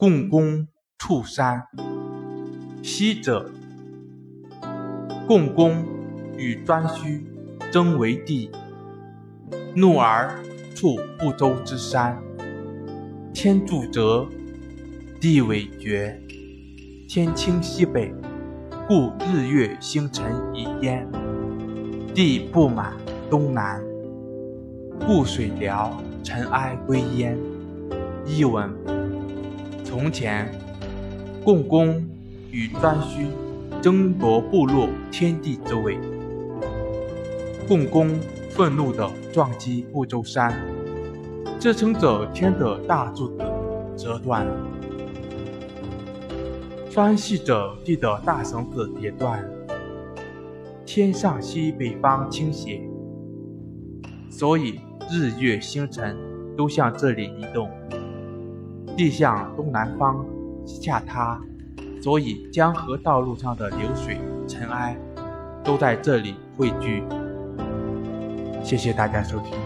共工触山。昔者，共工与颛顼争为帝，怒而触不周之山。天柱折，地委绝。天倾西北，故日月星辰移焉；地不满东南，故水潦尘埃归焉。译文：从前，共工与颛顼争夺部落天地之位。共工愤怒地撞击不周山，支撑着天的大柱子折断了；拴系着地的大绳子也断。天上西北方倾斜，所以日月星辰都向这里移动。地向东南方下塌，所以江河道路上的流水、尘埃都在这里汇聚。谢谢大家收听。